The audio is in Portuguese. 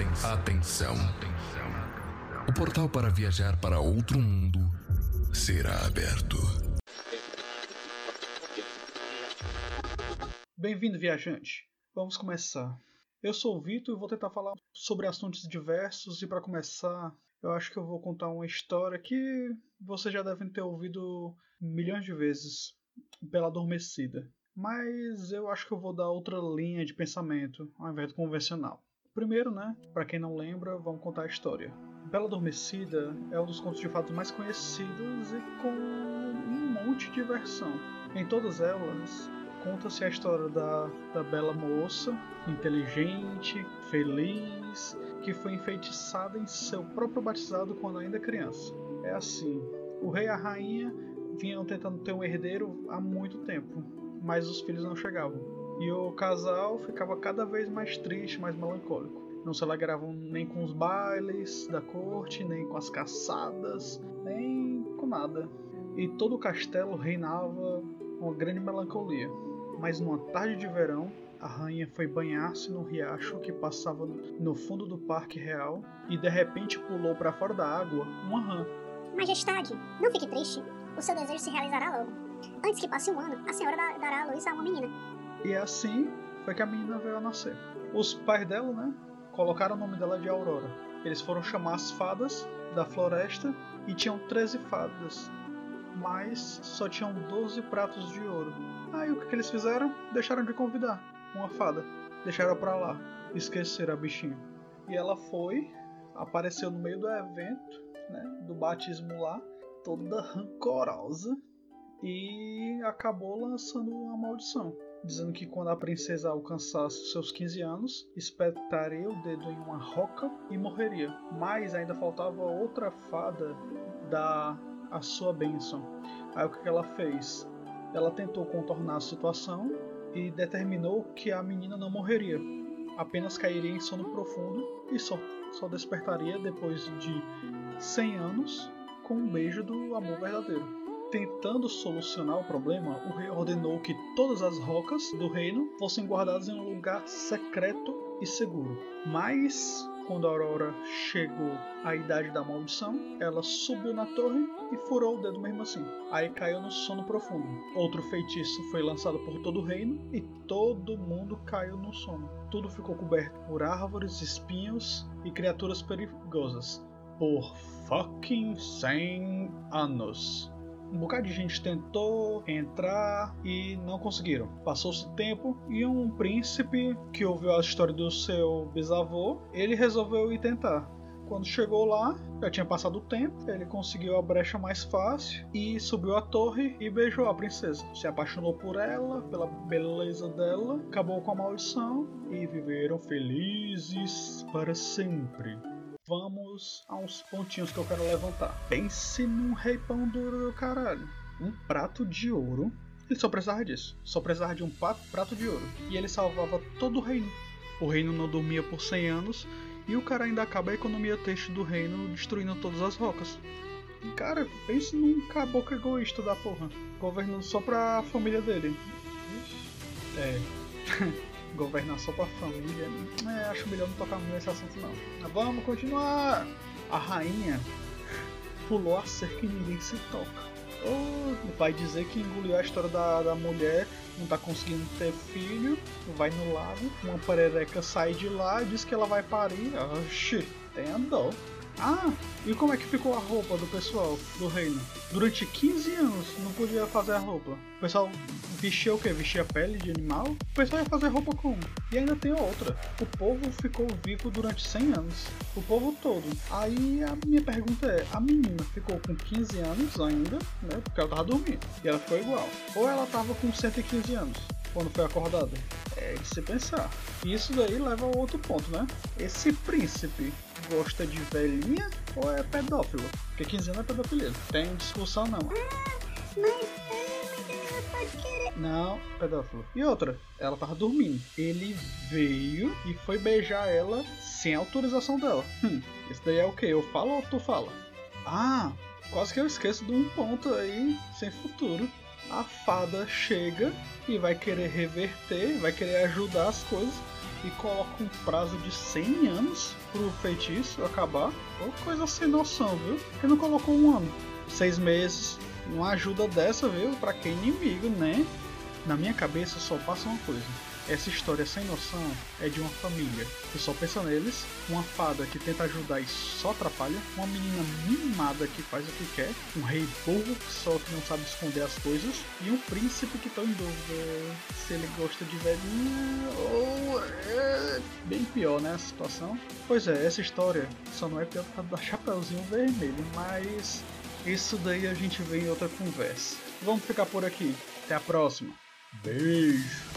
Atenção. Atenção. O portal para viajar para outro mundo será aberto. Bem-vindo, viajante. Vamos começar. Eu sou o Vitor e vou tentar falar sobre assuntos diversos. E para começar, eu acho que eu vou contar uma história que vocês já devem ter ouvido milhões de vezes pela adormecida. Mas eu acho que eu vou dar outra linha de pensamento ao invés do convencional. Primeiro, né, para quem não lembra, vamos contar a história. Bela Adormecida é um dos contos de fatos mais conhecidos e com um monte de diversão. Em todas elas, conta-se a história da, da bela moça, inteligente, feliz, que foi enfeitiçada em seu próprio batizado quando ainda criança. É assim: o rei e a rainha vinham tentando ter um herdeiro há muito tempo, mas os filhos não chegavam. E o casal ficava cada vez mais triste, mais melancólico. Não se alegravam nem com os bailes da corte, nem com as caçadas, nem com nada. E todo o castelo reinava uma grande melancolia. Mas numa tarde de verão, a rainha foi banhar-se no riacho que passava no fundo do parque real e de repente pulou para fora da água uma rã. Majestade, não fique triste. O seu desejo se realizará logo. Antes que passe um ano, a senhora dará a luz a uma menina. E assim foi que a menina veio a nascer. Os pais dela, né, colocaram o nome dela de Aurora. Eles foram chamar as fadas da floresta e tinham 13 fadas, mas só tinham 12 pratos de ouro. Aí o que, que eles fizeram? Deixaram de convidar uma fada. Deixaram pra lá. Esqueceram a bichinha. E ela foi, apareceu no meio do evento, né, do batismo lá, toda rancorosa e acabou lançando uma maldição dizendo que quando a princesa alcançasse seus 15 anos, espetaria o dedo em uma roca e morreria. Mas ainda faltava outra fada dar a sua bênção. Aí o que ela fez? Ela tentou contornar a situação e determinou que a menina não morreria, apenas cairia em sono profundo e só, só despertaria depois de 100 anos com um beijo do amor verdadeiro. Tentando solucionar o problema, o rei ordenou que todas as rocas do reino fossem guardadas em um lugar secreto e seguro. Mas, quando a Aurora chegou à idade da maldição, ela subiu na torre e furou o dedo mesmo assim. Aí caiu no sono profundo. Outro feitiço foi lançado por todo o reino e todo mundo caiu no sono. Tudo ficou coberto por árvores, espinhos e criaturas perigosas. Por fucking 100 anos. Um bocado de gente tentou entrar e não conseguiram. Passou-se tempo e um príncipe que ouviu a história do seu bisavô, ele resolveu ir tentar. Quando chegou lá, já tinha passado o tempo, ele conseguiu a brecha mais fácil e subiu a torre e beijou a princesa. Se apaixonou por ela, pela beleza dela, acabou com a maldição e viveram felizes para sempre vamos a uns pontinhos que eu quero levantar. Pense num rei pão duro do caralho. Um prato de ouro. Ele só precisava disso. Só precisava de um prato de ouro. E ele salvava todo o reino. O reino não dormia por 100 anos. E o cara ainda acaba a economia têxtil do reino destruindo todas as rocas. Cara, pense num caboclo egoísta da porra. Governando só pra família dele. É. governar só pra família. É, acho melhor não tocar muito nesse assunto não. Mas vamos continuar! A rainha pulou a cerca e ninguém se toca. Oh, vai dizer que engoliu a história da, da mulher, não tá conseguindo ter filho, vai no lago, uma perereca sai de lá diz que ela vai parir. Oxi, tem dó. Ah, e como é que ficou a roupa do pessoal do reino? Durante 15 anos não podia fazer a roupa. O pessoal vestia o que? Vestia pele de animal? O pessoal ia fazer roupa como? E ainda tem outra. O povo ficou vivo durante 100 anos. O povo todo. Aí a minha pergunta é: a menina ficou com 15 anos ainda, né? Porque ela tava dormindo. E ela ficou igual. Ou ela tava com 115 anos quando foi acordada? É de se pensar. E isso daí leva a outro ponto, né? Esse príncipe gosta de velhinha ou é pedófilo? Porque 15 anos é pedofilia. Tem discussão não. Ah, querer. Não, pedófilo. E outra, ela tava dormindo. Ele veio e foi beijar ela sem autorização dela. Hum, isso daí é o que? Eu falo ou tu fala? Ah, quase que eu esqueço de um ponto aí sem futuro. A fada chega e vai querer reverter, vai querer ajudar as coisas e coloca um prazo de 100 anos pro feitiço acabar. Ou coisa sem noção, viu? Porque não colocou um ano. Seis meses. Uma ajuda dessa, viu? Pra quem inimigo, né? Na minha cabeça só passa uma coisa essa história sem noção é de uma família que só pensa neles, uma fada que tenta ajudar e só atrapalha, uma menina mimada que faz o que quer, um rei burro só que não sabe esconder as coisas, e um príncipe que tá em dúvida se ele gosta de velhinha ou é bem pior, né, a situação. Pois é, essa história só não é pior por causa da Chapeuzinho Vermelho, mas isso daí a gente vê em outra conversa. Vamos ficar por aqui. Até a próxima. Beijo!